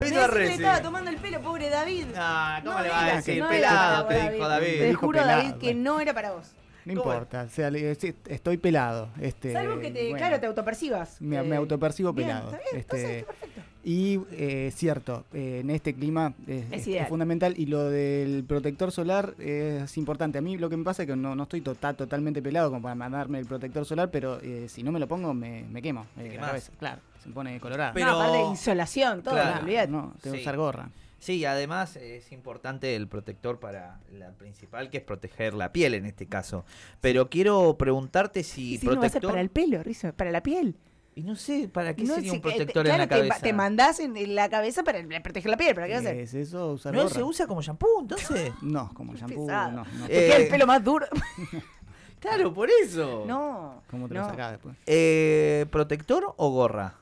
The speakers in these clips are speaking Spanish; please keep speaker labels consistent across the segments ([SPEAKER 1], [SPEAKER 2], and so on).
[SPEAKER 1] David Barresi.
[SPEAKER 2] le estaba tomando el pelo, pobre David.
[SPEAKER 1] Ah, ¿cómo
[SPEAKER 2] No
[SPEAKER 1] le va a
[SPEAKER 2] era,
[SPEAKER 1] decir?
[SPEAKER 2] no era
[SPEAKER 1] pelado,
[SPEAKER 2] para
[SPEAKER 1] te
[SPEAKER 2] vos,
[SPEAKER 1] dijo
[SPEAKER 2] David. Te
[SPEAKER 3] Dijo
[SPEAKER 2] juro,
[SPEAKER 3] pelado,
[SPEAKER 2] David, que no era para vos.
[SPEAKER 3] No
[SPEAKER 1] ¿Cómo
[SPEAKER 3] importa, o sea, le- sí, estoy pelado. Este,
[SPEAKER 2] Salvo que te,
[SPEAKER 3] bueno,
[SPEAKER 2] claro, te autopercibas.
[SPEAKER 3] me, me autopercibo
[SPEAKER 2] bien,
[SPEAKER 3] pelado.
[SPEAKER 2] está bien, entonces
[SPEAKER 3] Este,
[SPEAKER 2] está perfecto.
[SPEAKER 3] y eh, cierto, eh, en este clima
[SPEAKER 2] Es
[SPEAKER 3] es,
[SPEAKER 2] ideal.
[SPEAKER 3] es fundamental. Y lo del protector solar es importante. A mí lo que me pasa es que no, no estoy tota- totalmente pelado como para mandarme el protector solar, pero eh, si no me lo pongo me, me quemo eh, la
[SPEAKER 1] quemás.
[SPEAKER 3] cabeza. Claro, se pone colorado.
[SPEAKER 1] Pero-
[SPEAKER 2] No, aparte de insolación, todo,
[SPEAKER 1] Claro.
[SPEAKER 2] no, olvidate.
[SPEAKER 3] no, tengo que
[SPEAKER 1] Sí.
[SPEAKER 3] usar gorra.
[SPEAKER 1] Sí, además es importante el protector para la principal, que es proteger la piel en este caso. Pero quiero preguntarte si
[SPEAKER 2] Y si no
[SPEAKER 1] protector...
[SPEAKER 2] para el pelo, Rizo, para la piel.
[SPEAKER 1] Y no sé, ¿para qué
[SPEAKER 2] No,
[SPEAKER 1] sería
[SPEAKER 2] si-
[SPEAKER 1] un
[SPEAKER 2] eh, te-
[SPEAKER 1] protector en
[SPEAKER 2] claro,
[SPEAKER 1] la
[SPEAKER 2] te
[SPEAKER 1] cabeza?
[SPEAKER 2] Te, mandás en, en la cabeza para proteger la piel, ¿para qué va a hacer?
[SPEAKER 3] ¿Es eso usar
[SPEAKER 1] ¿No
[SPEAKER 3] gorra?
[SPEAKER 1] se usa como shampoo, entonces?
[SPEAKER 3] No, como shampoo,
[SPEAKER 2] pesado.
[SPEAKER 3] no, no.
[SPEAKER 1] Eh,
[SPEAKER 2] Te queda el pelo más duro.
[SPEAKER 1] claro, por eso.
[SPEAKER 2] No.
[SPEAKER 3] ¿Cómo te lo
[SPEAKER 2] no.
[SPEAKER 3] sacás después?
[SPEAKER 1] Eh, ¿Protector o gorra?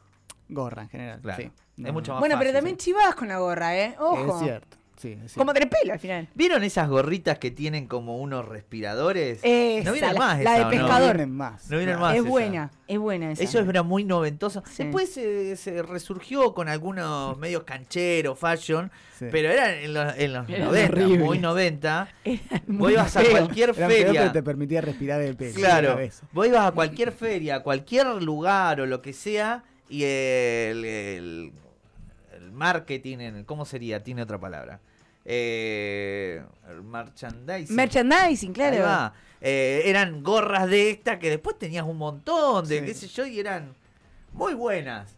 [SPEAKER 3] Gorra en general,
[SPEAKER 1] Claro.
[SPEAKER 3] sí.
[SPEAKER 1] Es mucho más
[SPEAKER 2] Bueno, pero también chivas con la gorra, ¿eh? Ojo.
[SPEAKER 3] Es cierto, sí, es cierto.
[SPEAKER 2] Como tenés pelo al final.
[SPEAKER 1] ¿Vieron esas gorritas que tienen como unos respiradores?
[SPEAKER 2] Esa,
[SPEAKER 1] no vienen
[SPEAKER 2] la-
[SPEAKER 1] más
[SPEAKER 2] la de pescador.
[SPEAKER 3] vienen más.
[SPEAKER 1] No vienen
[SPEAKER 3] claro.
[SPEAKER 1] más.
[SPEAKER 2] es
[SPEAKER 1] esa.
[SPEAKER 2] buena, es buena esa.
[SPEAKER 1] Eso era muy noventoso.
[SPEAKER 2] Sí.
[SPEAKER 1] Después se, se resurgió con algunos medios cancheros, fashion,
[SPEAKER 3] Sí.
[SPEAKER 1] pero eran en los, en los
[SPEAKER 2] Eran
[SPEAKER 1] 90,
[SPEAKER 3] horribles.
[SPEAKER 1] muy 90.
[SPEAKER 2] Eran
[SPEAKER 1] Vos ibas a cualquier
[SPEAKER 3] Eran
[SPEAKER 1] feria.
[SPEAKER 3] pero te permitía respirar el pelo. la
[SPEAKER 1] Claro, vos ibas a cualquier feria, a cualquier lugar o lo que sea, y el, el, el marketing, en- ¿cómo sería? Tiene otra palabra. Eh, el merchandising.
[SPEAKER 2] Merchandising,
[SPEAKER 1] Ahí
[SPEAKER 2] claro.
[SPEAKER 1] va. Eh, eran gorras de esta que después tenías un montón de,
[SPEAKER 3] Sí.
[SPEAKER 1] qué sé yo, y eran muy buenas.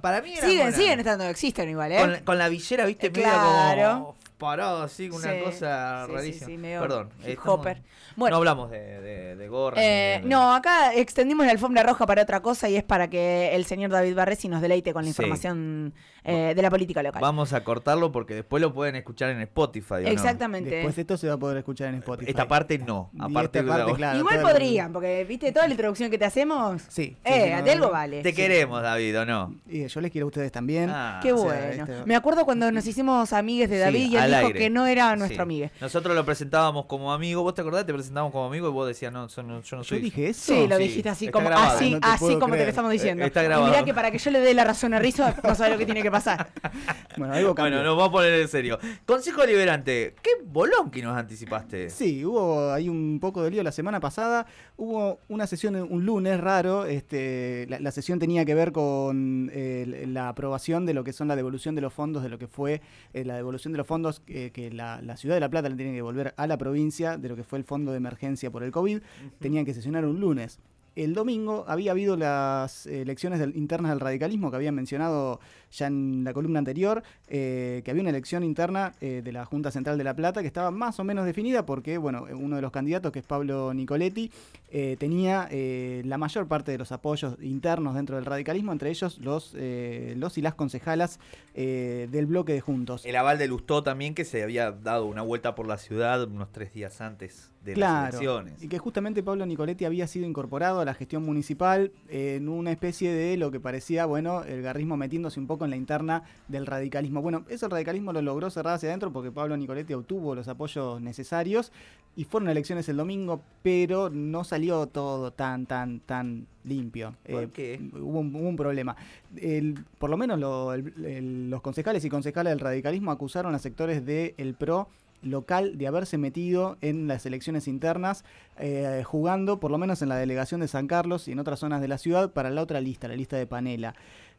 [SPEAKER 1] Para mí eran
[SPEAKER 2] Siguen,
[SPEAKER 1] buenas.
[SPEAKER 2] siguen estando, existen igual, ¿eh?
[SPEAKER 1] Con, con la villera, viste,
[SPEAKER 2] Eh,
[SPEAKER 1] medio
[SPEAKER 2] claro.
[SPEAKER 1] como parado así, una
[SPEAKER 2] Sí,
[SPEAKER 1] cosa
[SPEAKER 2] sí,
[SPEAKER 1] rarísima.
[SPEAKER 2] sí, medio
[SPEAKER 1] Perdón.
[SPEAKER 2] hip
[SPEAKER 1] estamos-
[SPEAKER 2] hopper. Bueno,
[SPEAKER 1] no hablamos de, de, de gorras.
[SPEAKER 2] Eh,
[SPEAKER 1] de-
[SPEAKER 2] no, acá extendimos la alfombra roja para otra cosa y es para que el señor David Barresi nos deleite con la
[SPEAKER 1] Sí.
[SPEAKER 2] información eh, de la política local.
[SPEAKER 1] Vamos a cortarlo porque después lo pueden escuchar en Spotify. ¿o no?
[SPEAKER 2] Exactamente.
[SPEAKER 3] Después esto se va a poder escuchar en Spotify.
[SPEAKER 1] Esta parte no.
[SPEAKER 3] Y
[SPEAKER 1] A
[SPEAKER 3] esta
[SPEAKER 1] partir de
[SPEAKER 3] parte, claro,
[SPEAKER 2] Igual podrían, porque viste toda la introducción que te hacemos.
[SPEAKER 3] Sí.
[SPEAKER 2] eh,
[SPEAKER 3] sí, no,
[SPEAKER 2] de algo
[SPEAKER 3] no.
[SPEAKER 2] vale.
[SPEAKER 1] Te queremos, David, ¿o no?
[SPEAKER 3] Y yo les quiero a ustedes también.
[SPEAKER 1] Ah,
[SPEAKER 2] Qué
[SPEAKER 3] o sea,
[SPEAKER 2] bueno.
[SPEAKER 3] este-
[SPEAKER 2] Me acuerdo cuando nos hicimos amigues de
[SPEAKER 1] Sí,
[SPEAKER 2] David y él dijo
[SPEAKER 1] aire.
[SPEAKER 2] que no era nuestro
[SPEAKER 1] Sí.
[SPEAKER 2] amigue.
[SPEAKER 1] Nosotros lo presentábamos como amigo. ¿Vos te acordás? Te presentábamos como amigo y vos decías, no, yo no, yo no
[SPEAKER 3] Yo
[SPEAKER 1] soy.
[SPEAKER 3] dije eso.
[SPEAKER 2] Sí, lo
[SPEAKER 1] Sí,
[SPEAKER 2] dijiste así
[SPEAKER 1] está
[SPEAKER 2] como
[SPEAKER 1] grabado.
[SPEAKER 2] así,
[SPEAKER 3] No te
[SPEAKER 2] así como te lo estamos diciendo.
[SPEAKER 1] Eh, está
[SPEAKER 2] y mirá que para que yo le dé la razón a Rizzo, no sabe lo que tiene que pasar.
[SPEAKER 3] Bueno, algo cambió.
[SPEAKER 1] Bueno, nos vamos a poner en serio. Consejo Liberante, qué bolón que nos anticipaste.
[SPEAKER 3] Sí, hubo ahí un poco de lío la semana pasada. Hubo una sesión un lunes raro. Este, la, la sesión tenía que ver con eh, la aprobación de lo que son la devolución de los fondos, de lo que fue eh, la devolución de los fondos eh, que la, la ciudad de La Plata le tiene que devolver a la provincia, de lo que fue el fondo de emergencia por el COVID. Tenían que sesionar un lunes. El domingo había habido las elecciones del- internas del radicalismo que habían mencionado ya en la columna anterior, eh, que había una elección interna eh, de la Junta Central de La Plata que estaba más o menos definida porque, bueno, uno de los candidatos, que es Pablo Nicoletti, eh, tenía la mayor parte de los apoyos internos dentro del radicalismo, entre ellos los, los y las concejalas del bloque de Juntos.
[SPEAKER 1] El aval de Lustó también, que se había dado una vuelta por la ciudad unos tres días antes de las elecciones.
[SPEAKER 3] y que justamente Pablo Nicoletti había sido incorporado a la gestión municipal en una especie de lo que parecía, bueno, el garrismo metiéndose un poco en la interna del radicalismo. Bueno, eso el radicalismo lo logró cerrar hacia adentro porque Pablo Nicoletti obtuvo los apoyos necesarios y fueron elecciones el domingo, pero no salió todo tan, tan, tan limpio.
[SPEAKER 1] ¿Por
[SPEAKER 3] Eh,
[SPEAKER 1] qué?
[SPEAKER 3] Hubo un, hubo un problema. El- por lo menos lo- el- el- los concejales y concejales del radicalismo acusaron a sectores del PRO local de haberse metido en las elecciones internas, eh, jugando por lo menos en la delegación de San Carlos y en otras zonas de la ciudad para la otra lista, la lista de Panela.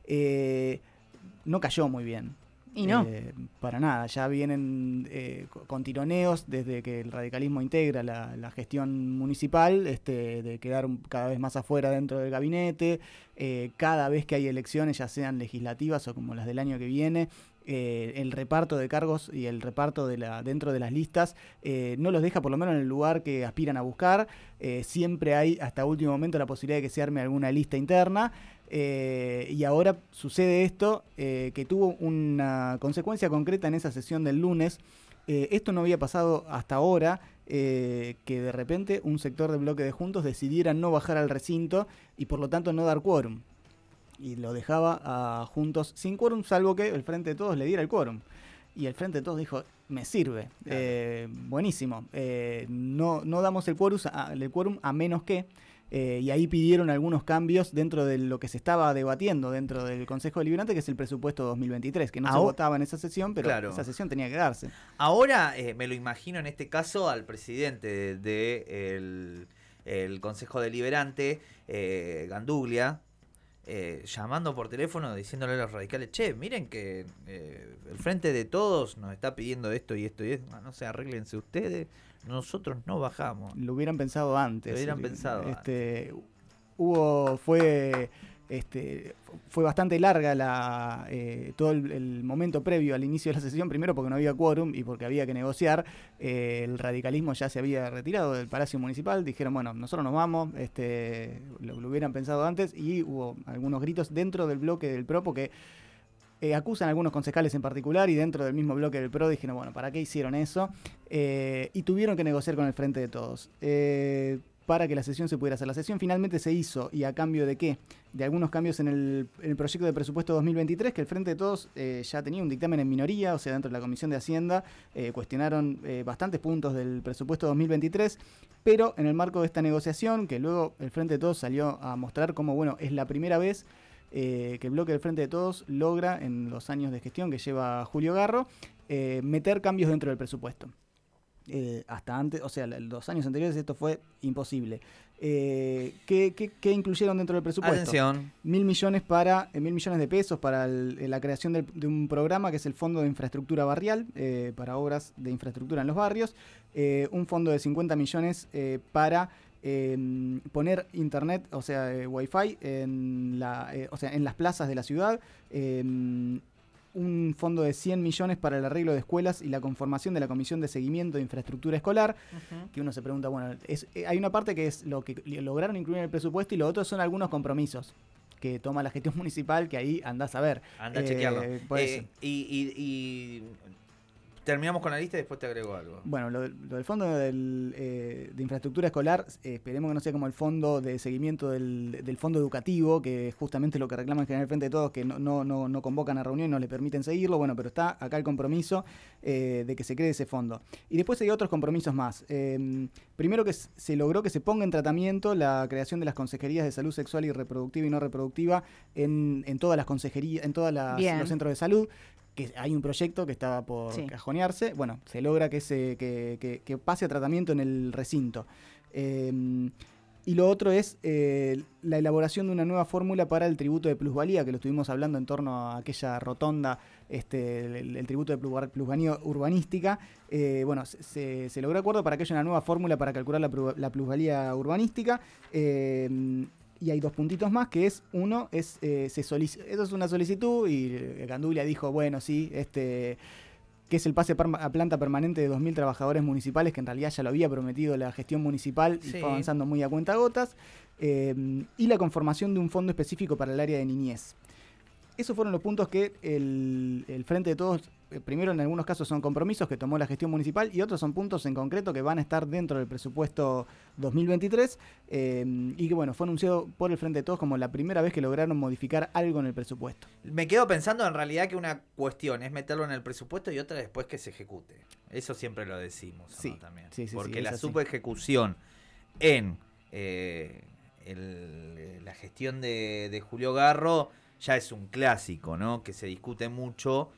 [SPEAKER 3] Eh, no cayó muy bien.
[SPEAKER 2] Y no.
[SPEAKER 3] Eh, para nada, ya vienen eh, co- con tironeos desde que el radicalismo integra la, la gestión municipal, este, de quedar cada vez más afuera dentro del gabinete, eh, cada vez que hay elecciones, ya sean legislativas o como las del año que viene, eh, el reparto de cargos y el reparto de la, dentro de las listas eh, no los deja por lo menos en el lugar que aspiran a buscar. Eh, siempre hay hasta último momento la posibilidad de que se arme alguna lista interna. Eh, y ahora sucede esto eh, que tuvo una consecuencia concreta en esa sesión del lunes. Eh, esto no había pasado hasta ahora, que de repente un sector del bloque de Juntos decidiera no bajar al recinto y por lo tanto no dar quórum. Y lo dejaba a Juntos sin quórum, salvo que el Frente de Todos le diera el quórum. Y el Frente de Todos dijo, me sirve, buenísimo. No, no damos el quórum a, el quórum a menos que eh, y ahí pidieron algunos cambios dentro de lo que se estaba debatiendo dentro del Consejo Deliberante, que es el presupuesto 2023, que no se votaba en esa sesión, pero esa sesión tenía que darse.
[SPEAKER 1] Ahora eh, me lo imagino en este caso al presidente del el Consejo Deliberante, eh, Ganduglia, eh, llamando por teléfono diciéndole a los radicales, che, miren que eh, el Frente de Todos nos está pidiendo esto y esto y esto, no sé, arréglense ustedes, nosotros no bajamos.
[SPEAKER 3] Lo hubieran pensado antes.
[SPEAKER 1] Lo hubieran pensado
[SPEAKER 3] este, Hubo, fue este, fue bastante larga la, eh, todo el, momento previo al inicio de la sesión, primero porque no había quórum y porque había que negociar. Eh, el radicalismo ya se había retirado del Palacio Municipal, dijeron, bueno, nosotros nos vamos, este, lo, hubieran pensado antes y hubo algunos gritos dentro del bloque del PRO porque... Eh, acusan a algunos concejales en particular y dentro del mismo bloque del PRO dijeron, bueno, ¿para qué hicieron eso? y tuvieron que negociar con el Frente de Todos para que la sesión se pudiera hacer. La sesión finalmente se hizo y a cambio de qué? De algunos cambios en el, proyecto de presupuesto 2023, que el Frente de Todos eh, ya tenía un dictamen en minoría, o sea, dentro de la Comisión de Hacienda, eh, cuestionaron eh, bastantes puntos del presupuesto 2023, pero en el marco de esta negociación, que luego el Frente de Todos salió a mostrar como, bueno, es la primera vez que el bloque del Frente de Todos logra, en los años de gestión que lleva Julio Garro, meter cambios dentro del presupuesto. Eh, hasta antes, o sea, los años anteriores esto fue imposible. Eh, ¿qué, incluyeron dentro del presupuesto?
[SPEAKER 1] Atención.
[SPEAKER 3] Mil millones para eh, mil millones de pesos para la creación de, un programa que es el Fondo de Infraestructura Barrial para obras de infraestructura en los barrios, un fondo de 50 millones para poner internet, o sea, wifi en la, o sea, en las plazas de la ciudad un fondo de 100 millones para el arreglo de escuelas y la conformación de la Comisión de Seguimiento de Infraestructura Escolar, que uno se pregunta, bueno, es, eh, hay una parte que es lo que lograron incluir en el presupuesto y lo otro son algunos compromisos que toma la gestión municipal, que ahí andás a ver.
[SPEAKER 1] Anda a chequearlo. Eh, eh, y, Terminamos con la lista y después te agrego algo.
[SPEAKER 3] Bueno, lo, del fondo eh, de infraestructura escolar, eh, esperemos que no sea como el fondo de seguimiento del, fondo educativo, que es justamente lo que reclaman en general frente de todos, que no, no, no, convocan a reunión y no le permiten seguirlo. Bueno, pero está acá el compromiso eh, de que se cree ese fondo. Y después hay otros compromisos más. Primero que se logró que se ponga en tratamiento la creación de las consejerías de salud sexual y reproductiva y no reproductiva en, todas las consejerías, en todos los centros de salud que hay un proyecto que estaba por cajonearse, bueno, se logra que, se, que, pase a tratamiento en el recinto. Em, y lo otro es eh, la elaboración de una nueva fórmula para el tributo de plusvalía, que lo estuvimos hablando en torno a aquella rotonda, este, el, tributo de plusvalía urbanística. Eh, bueno, se, se, logró acuerdo para que haya una nueva fórmula para calcular la, la plusvalía urbanística. Y hay dos puntitos más, que es, uno, es eh, se eso es una solicitud y Gandulia dijo, bueno, sí, este que es el pase a planta permanente de 2.000 trabajadores municipales, que en realidad ya lo había prometido la gestión municipal y fue avanzando muy a cuenta gotas, eh, y la conformación de un fondo específico para el área de niñez. Esos fueron los puntos que el, el Frente de Todos primero en algunos casos son compromisos que tomó la gestión municipal y otros son puntos en concreto que van a estar dentro del presupuesto 2023 eh, y que bueno, fue anunciado por el Frente de Todos como la primera vez que lograron modificar algo en el presupuesto.
[SPEAKER 1] Me quedo pensando en realidad que una cuestión es meterlo en el presupuesto y otra después que se ejecute. Eso siempre lo decimos sí, también. Porque la subejecución en eh, la gestión de, de Julio Garro ya es un clásico, ¿no? Que se discute mucho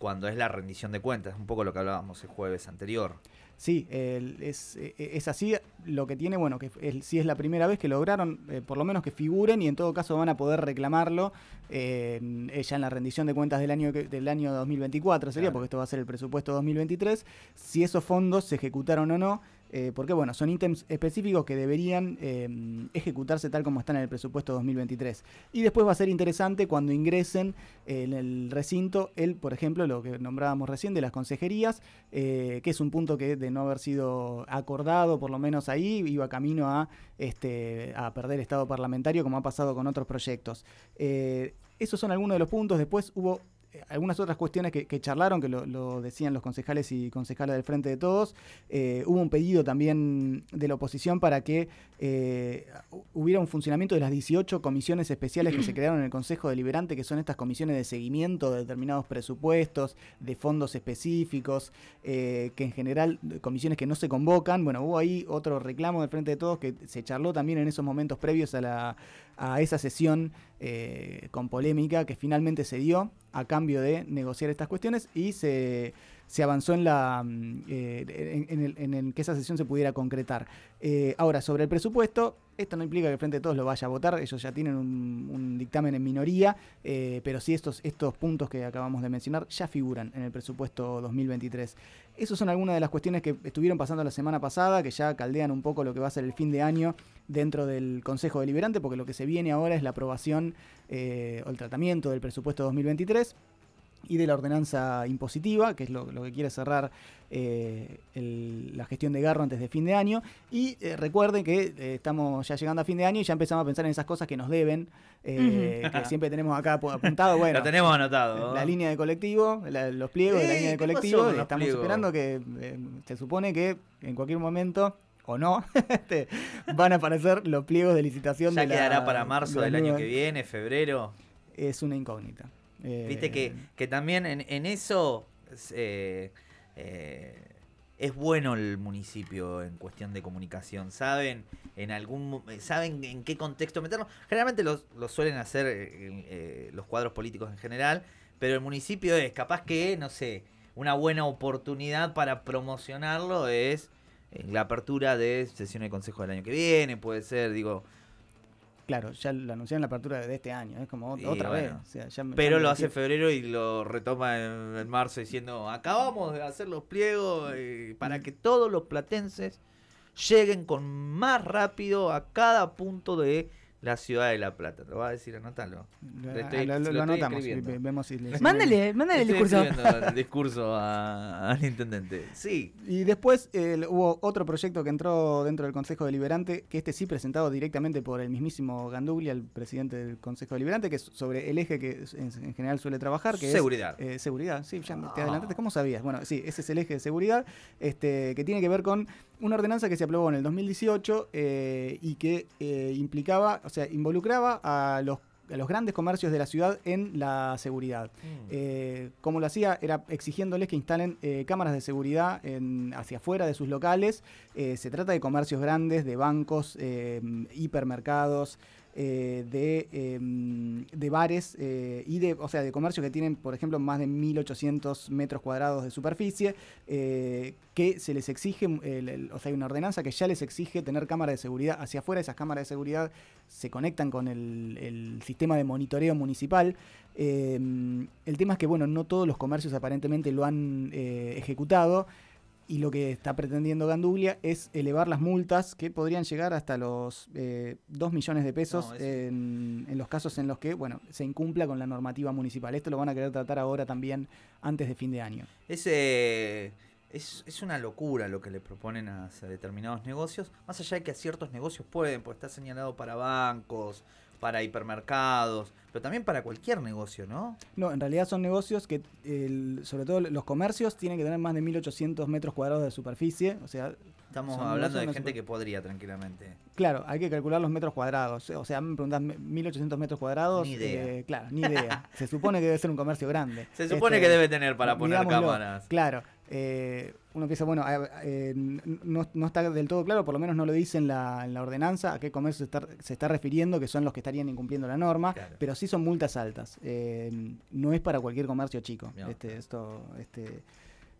[SPEAKER 1] cuando es la rendición de cuentas, un poco lo que hablábamos el jueves anterior.
[SPEAKER 3] Sí, es, es, así. Lo que tiene, bueno, que sí es la primera vez que lograron, eh, por lo menos que figuren y en todo caso van a poder reclamarlo eh, ya en la rendición de cuentas del año del año 2024 sería, porque esto va a ser el presupuesto 2023. Si esos fondos se ejecutaron o no, eh, porque bueno, son ítems específicos que deberían em, ejecutarse tal como están en el presupuesto 2023. Y después va a ser interesante cuando ingresen en el recinto el, por ejemplo, lo que nombrábamos recién de las consejerías, eh, que es un punto que de no haber sido acordado, por lo menos ahí, iba camino a, este, a perder estado parlamentario como ha pasado con otros proyectos. Eh, esos son algunos de los puntos. Después hubo algunas otras cuestiones que, charlaron, que lo, decían los concejales y concejales del Frente de Todos. Eh, hubo un pedido también de la oposición para que eh, hu- hubiera un funcionamiento de las 18 comisiones especiales que se crearon en el Consejo Deliberante, que son estas comisiones de seguimiento de determinados presupuestos, de fondos específicos, eh, que en general, comisiones que no se convocan. Bueno, hubo ahí otro reclamo del Frente de Todos que se charló también en esos momentos previos a, la, a esa sesión eh, con polémica que finalmente se dio a cambio de negociar estas cuestiones y se, se avanzó en, la, mm, eh, en, en el- que esa sesión se pudiera concretar. Eh, ahora, sobre el presupuesto, esto no implica que Frente de Todos lo vaya a votar, ellos ya tienen un, un dictamen en minoría, eh, pero sí estos, estos puntos que acabamos de mencionar ya figuran en el presupuesto 2023. Esas son algunas de las cuestiones que estuvieron pasando la semana pasada, que ya caldean un poco lo que va a ser el fin de año dentro del Consejo Deliberante, porque lo que se viene ahora es la aprobación eh, o el tratamiento del presupuesto 2023 y de la ordenanza impositiva, que es lo, lo que quiere cerrar eh, el- la gestión de Garro antes de fin de año. Y eh, recuerden que eh, estamos ya llegando a fin de año y ya empezamos a pensar en esas cosas que nos deben, que siempre tenemos acá apu- apuntado. Bueno,
[SPEAKER 1] Lo tenemos anotado.
[SPEAKER 3] la línea de colectivo, la- los pliegos de la línea de
[SPEAKER 1] ¿qué pasó
[SPEAKER 3] colectivo. Estamos
[SPEAKER 1] pliegos?
[SPEAKER 3] esperando que se supone que en cualquier momento o no este, van a aparecer los pliegos de licitación
[SPEAKER 1] Ya
[SPEAKER 3] de la-
[SPEAKER 1] quedará para marzo del año que viene, febrero.
[SPEAKER 3] Es una incógnita. Eh,
[SPEAKER 1] Viste que, que también en, en eso es, eh, eh, es bueno el municipio en cuestión de comunicación. Saben en algún saben en qué contexto meterlo. Generalmente lo, lo suelen hacer eh, eh, los cuadros políticos en general, pero el municipio es capaz que, no sé, una buena oportunidad para promocionarlo es eh, la apertura de sesión de consejo del año que viene, puede ser, digo,
[SPEAKER 3] Claro, ya lo anunciaron en la apertura de este año, es como
[SPEAKER 1] Y
[SPEAKER 3] otra
[SPEAKER 1] bueno,
[SPEAKER 3] vez. o sea, ya me-
[SPEAKER 1] Pero
[SPEAKER 3] ya
[SPEAKER 1] lo hace en febrero y lo retoma en, en marzo diciendo, acabamos de hacer los pliegos eh, para que todos los platenses lleguen con más rápido a cada punto de la ciudad de La Plata. Te lo va a decir, anótalo.
[SPEAKER 3] Lo,
[SPEAKER 1] Lo estoy-
[SPEAKER 3] lo- lo
[SPEAKER 1] lo estoy
[SPEAKER 3] anotamos y vemos si le-
[SPEAKER 2] Mándale, mándale el discurso.
[SPEAKER 1] el discurso a- al intendente. Sí.
[SPEAKER 3] Y después eh, hubo otro proyecto que entró dentro del Consejo Deliberante, que este sí presentado directamente por el mismísimo Ganduglia, el presidente del Consejo Deliberante, que es sobre el eje que en, en general suele trabajar, que
[SPEAKER 1] Seguridad.
[SPEAKER 3] es eh, seguridad. Sí, ya te
[SPEAKER 1] Ah.
[SPEAKER 3] adelantaste, ¿cómo sabías? Bueno, sí, ese es el eje de seguridad, este, que tiene que ver con una ordenanza que se aprobó en el 2018 eh, y que eh, implicaba, o sea, involucraba a los a los grandes comercios de la ciudad en la seguridad. Eh, como lo hacía, era exigiéndoles que instalen eh, cámaras de seguridad en- hacia afuera de sus locales. Eh, se trata de comercios grandes, de bancos, hipermercados, eh, de, eh, de bares eh, y de, o sea, de comercios que tienen, por ejemplo, más de 1.800 metros cuadrados de superficie, eh, que se les exige, el- o sea, hay una ordenanza que ya les exige tener cámaras de seguridad hacia afuera. Esas cámaras de seguridad se conectan con el, sistema de monitoreo municipal. Eh, el tema es que, bueno, no todos los comercios aparentemente lo han ejecutado. Y lo que está pretendiendo Ganduglia es elevar las multas que podrían llegar hasta los eh, 2 millones de pesos
[SPEAKER 1] No, es-
[SPEAKER 3] en, en los casos en los que, bueno, se incumpla con la normativa municipal. Esto lo van a querer tratar ahora también antes de fin de año.
[SPEAKER 1] Es, eh, es, es una locura lo que le proponen a, a determinados negocios, más allá de que a ciertos negocios pueden, pues está señalado para bancos, para hipermercados, pero también para cualquier negocio, ¿no?
[SPEAKER 3] No, en realidad son negocios que, el- sobre todo los comercios, tienen que tener más de 1.800 metros cuadrados de superficie. O sea,
[SPEAKER 1] Estamos hablando de gente que podría tranquilamente.
[SPEAKER 3] claro, hay que calcular los metros cuadrados. O sea, me preguntás, ¿1.800 metros cuadrados?
[SPEAKER 1] Ni idea.
[SPEAKER 3] Eh, claro, ni idea. Se supone que debe ser un comercio grande.
[SPEAKER 1] Se supone
[SPEAKER 3] Este,
[SPEAKER 1] que debe tener para poner cámaras.
[SPEAKER 3] Claro. Eh, uno piensa, bueno, eh, no, no está del todo claro, por lo menos no lo dice en la, en la ordenanza, a qué comercio se está, se está refiriendo, que son los que estarían incumpliendo la norma,
[SPEAKER 1] Claro.
[SPEAKER 3] pero sí son multas altas. eh, no es para cualquier comercio chico.
[SPEAKER 1] No.
[SPEAKER 3] Este, esto este,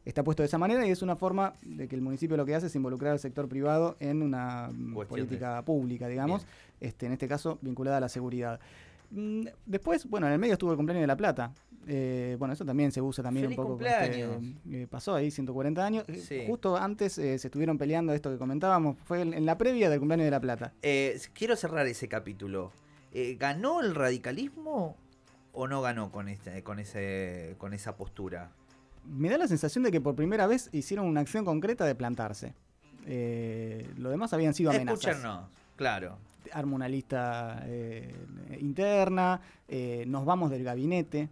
[SPEAKER 3] está puesto de esa manera y es una forma de que el municipio lo que hace es involucrar al sector privado en una política pública, digamos,
[SPEAKER 1] Bien.
[SPEAKER 3] este, en este caso vinculada a la seguridad. Mm, Después, bueno, en el medio estuvo el cumpleaños de La Plata. Eh, bueno, eso también se usa también
[SPEAKER 1] ¡Feliz
[SPEAKER 3] un poco. este,
[SPEAKER 1] cumpleaños!
[SPEAKER 3] eh, pasó ahí 140 años. Eh,
[SPEAKER 1] Sí.
[SPEAKER 3] Justo antes eh, se estuvieron peleando esto que comentábamos. Fue en en la previa del cumpleaños de La Plata.
[SPEAKER 1] Quiero cerrar ese capítulo. ¿Ganó el radicalismo o no ganó con, este, con, ese, con esa postura?
[SPEAKER 3] Me da la sensación de que por primera vez hicieron una acción concreta de plantarse. Lo demás habían sido amenazas.
[SPEAKER 1] Escúchanos, claro.
[SPEAKER 3] Arma una lista eh, interna, eh, nos vamos del gabinete.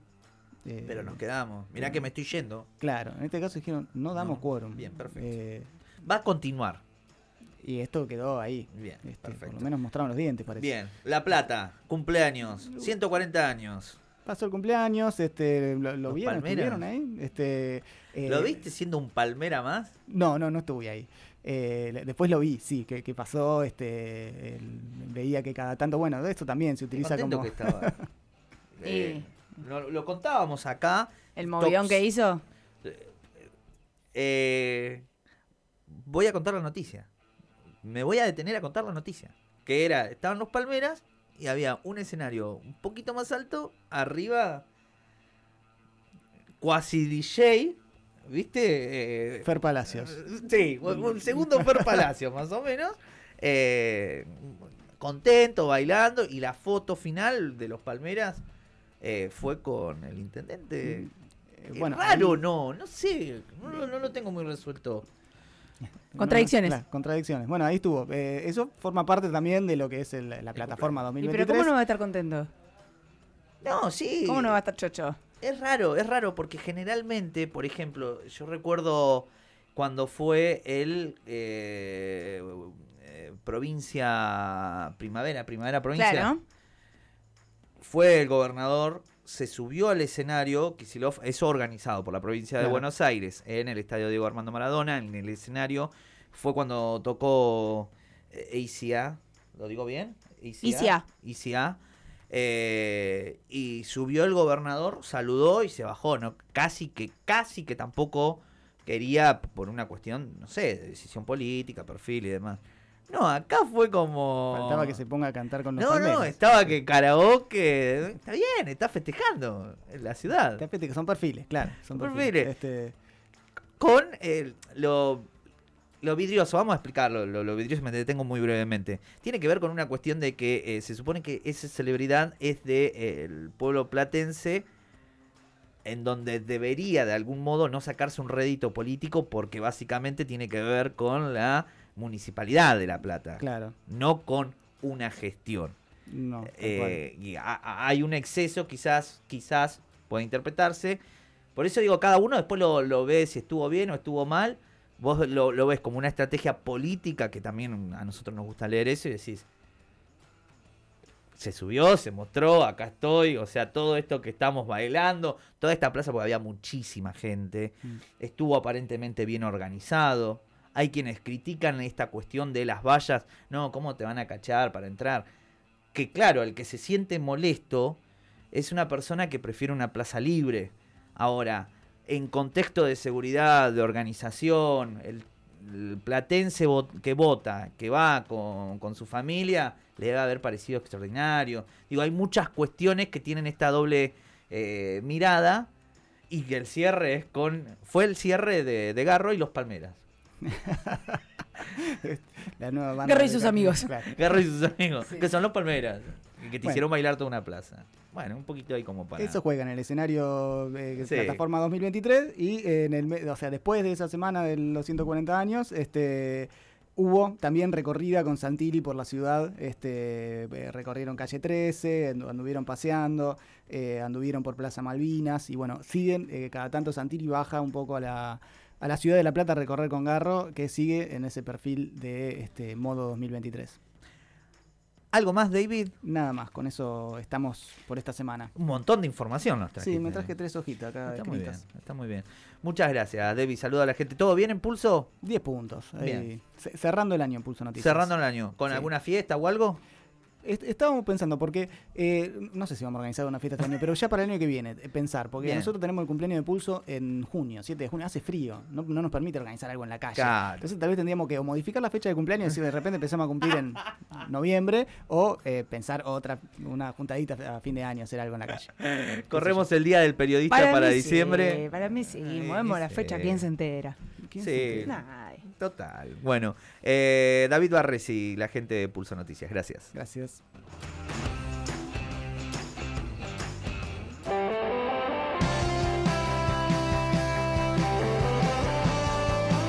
[SPEAKER 3] Eh,
[SPEAKER 1] Pero nos quedamos. Mirá que me estoy yendo.
[SPEAKER 3] Claro, en este caso dijeron, no damos
[SPEAKER 1] No,
[SPEAKER 3] quórum.
[SPEAKER 1] bien, perfecto.
[SPEAKER 3] Eh,
[SPEAKER 1] Va a continuar.
[SPEAKER 3] y esto quedó ahí.
[SPEAKER 1] Bien,
[SPEAKER 3] Este, por
[SPEAKER 1] perfecto.
[SPEAKER 3] lo menos mostraron los dientes, parece.
[SPEAKER 1] Bien, La Plata, cumpleaños, 140 años.
[SPEAKER 3] Pasó el cumpleaños, este, lo, lo vieron, ahí. Este,
[SPEAKER 1] ¿Lo viste siendo un palmera más?
[SPEAKER 3] No, no, no estuve ahí. Eh, después lo vi, sí, que, que pasó, este, el- veía que cada tanto, bueno, de esto también se utiliza
[SPEAKER 1] contento
[SPEAKER 3] como...
[SPEAKER 1] que estaba. Eh, lo, lo contábamos acá.
[SPEAKER 2] El movidón
[SPEAKER 1] Tops.
[SPEAKER 2] que hizo.
[SPEAKER 1] Eh, voy a contar la noticia. Me voy a detener a contar la noticia. Que era, estaban los palmeras y había un escenario un poquito más alto, arriba, cuasi DJ, ¿viste? Eh,
[SPEAKER 3] Fer Palacios.
[SPEAKER 1] Sí, un un segundo Fer Palacio, más o menos. Eh, contento, bailando. Y la foto final de los Palmeras eh, fue con el intendente.
[SPEAKER 3] Eh,
[SPEAKER 1] Es
[SPEAKER 3] bueno,
[SPEAKER 1] raro,
[SPEAKER 3] ahí-
[SPEAKER 1] no, no sé. No, lo- no lo tengo muy resuelto.
[SPEAKER 2] Contradicciones.
[SPEAKER 3] Claro, contradicciones. Bueno, ahí estuvo. Eh, eso forma parte también de lo que es el- la plataforma
[SPEAKER 2] ¿Y
[SPEAKER 3] 2023.
[SPEAKER 2] pero cómo no va a estar contento?
[SPEAKER 1] No, sí.
[SPEAKER 2] ¿Cómo no va a estar chocho?
[SPEAKER 1] Es raro, es raro porque generalmente, por ejemplo, yo recuerdo cuando fue el eh, eh, provincia primavera, primavera provincia,
[SPEAKER 2] Claro.
[SPEAKER 1] fue el gobernador, se subió al escenario, Kicillof, eso organizado por la provincia de
[SPEAKER 3] Claro.
[SPEAKER 1] Buenos Aires, en el estadio Diego Armando Maradona, en el escenario, fue cuando tocó eh, ACA, ¿lo digo bien?
[SPEAKER 2] ICA.
[SPEAKER 1] ICA. Eh, y subió el gobernador, saludó y se bajó, ¿no? Casi que, casi que tampoco quería, por una cuestión, no sé, de decisión política, perfil y demás. No, acá fue como...
[SPEAKER 3] Faltaba que se ponga a cantar con los
[SPEAKER 1] No, no, estaba que karaoke. Está bien, está festejando en la ciudad.
[SPEAKER 3] Te que son perfiles, claro. Son
[SPEAKER 1] Son
[SPEAKER 3] perfiles.
[SPEAKER 1] perfiles.
[SPEAKER 3] Este,
[SPEAKER 1] Con el, lo, lo vidrioso, vamos a explicarlo. Lo, lo vidrioso me detengo muy brevemente. Tiene que ver con una cuestión de que eh, se supone que esa celebridad es del de, el pueblo platense. En donde debería de algún modo no sacarse un rédito político porque básicamente tiene que ver con la municipalidad de La Plata,
[SPEAKER 3] claro.
[SPEAKER 1] no con una gestión.
[SPEAKER 3] No.
[SPEAKER 1] Eh, y a- a- hay un exceso, quizás, quizás puede interpretarse. Por eso digo, cada uno después lo, lo ve si estuvo bien o estuvo mal. Vos lo, lo ves como una estrategia política, que también a nosotros nos gusta leer eso, y decís, se subió, se mostró, acá estoy, o sea, todo esto que estamos bailando, toda esta plaza, porque había muchísima gente,
[SPEAKER 3] Mm.
[SPEAKER 1] estuvo aparentemente bien organizado. Hay quienes critican esta cuestión de las vallas, no, ¿cómo te van a cachar para entrar? Que claro, el que se siente molesto es una persona que prefiere una plaza libre. Ahora, en contexto de seguridad, de organización, el, el platense vo- que vota, que va con, con su familia, le debe haber parecido extraordinario. Digo, hay muchas cuestiones que tienen esta doble eh, mirada y que el cierre es con... Fue el cierre de, de Garro y los Palmeras.
[SPEAKER 3] La nueva banda
[SPEAKER 2] Garro y sus amigos.
[SPEAKER 3] Claro.
[SPEAKER 1] Garro y sus amigos,
[SPEAKER 3] Sí.
[SPEAKER 1] que son los Palmeras, y que te
[SPEAKER 3] Bueno.
[SPEAKER 1] hicieron bailar toda una plaza. Bueno, un poquito ahí como para...
[SPEAKER 3] Eso juega en el escenario eh,
[SPEAKER 1] Sí.
[SPEAKER 3] plataforma 2023 y en el o sea, después de esa semana de los 140 años, este hubo también recorrida con Santilli por la ciudad, este eh, recorrieron calle 13, andu- anduvieron paseando, eh, anduvieron por Plaza Malvinas y bueno, siguen eh, cada tanto Santilli baja un poco a la a la ciudad de La Plata a recorrer con Garro, que sigue en ese perfil de este modo 2023.
[SPEAKER 1] ¿Algo más, David?
[SPEAKER 3] Nada más, con eso estamos por esta semana.
[SPEAKER 1] Un montón de información nos trajiste.
[SPEAKER 3] Sí, me traje tres hojitas acá.
[SPEAKER 1] Está muy bien, está muy bien. Muchas gracias, David. Saluda a la gente. ¿Todo bien en Pulso?
[SPEAKER 3] 10 puntos.
[SPEAKER 1] Bien.
[SPEAKER 3] Ce- Cerrando el año en Pulso Noticias.
[SPEAKER 1] Cerrando el año. ¿Con
[SPEAKER 3] Sí.
[SPEAKER 1] alguna fiesta o algo?
[SPEAKER 3] Est- Estábamos pensando, porque eh, no sé si vamos a organizar una fiesta este año, pero ya para el año que viene, eh, pensar, porque
[SPEAKER 1] Bien.
[SPEAKER 3] nosotros tenemos el cumpleaños de Pulso en junio, 7 de junio, hace frío, no, no nos permite organizar algo en la calle.
[SPEAKER 1] Claro.
[SPEAKER 3] Entonces tal vez tendríamos que o modificar la fecha de cumpleaños y de repente empezamos a cumplir en noviembre, o eh, pensar otra, una juntadita a fin de año, hacer algo en la calle.
[SPEAKER 1] Corremos el día del periodista para,
[SPEAKER 2] mí
[SPEAKER 1] diciembre.
[SPEAKER 2] Sí, para mí sí. Movemos la
[SPEAKER 1] sí.
[SPEAKER 2] fecha, ¿quién se entera?
[SPEAKER 3] ¿Quién
[SPEAKER 1] Sí.
[SPEAKER 3] se entera?
[SPEAKER 2] Ay.
[SPEAKER 1] Total. Bueno, eh, David Barresi, la gente de Pulso Noticias. Gracias.
[SPEAKER 3] Gracias.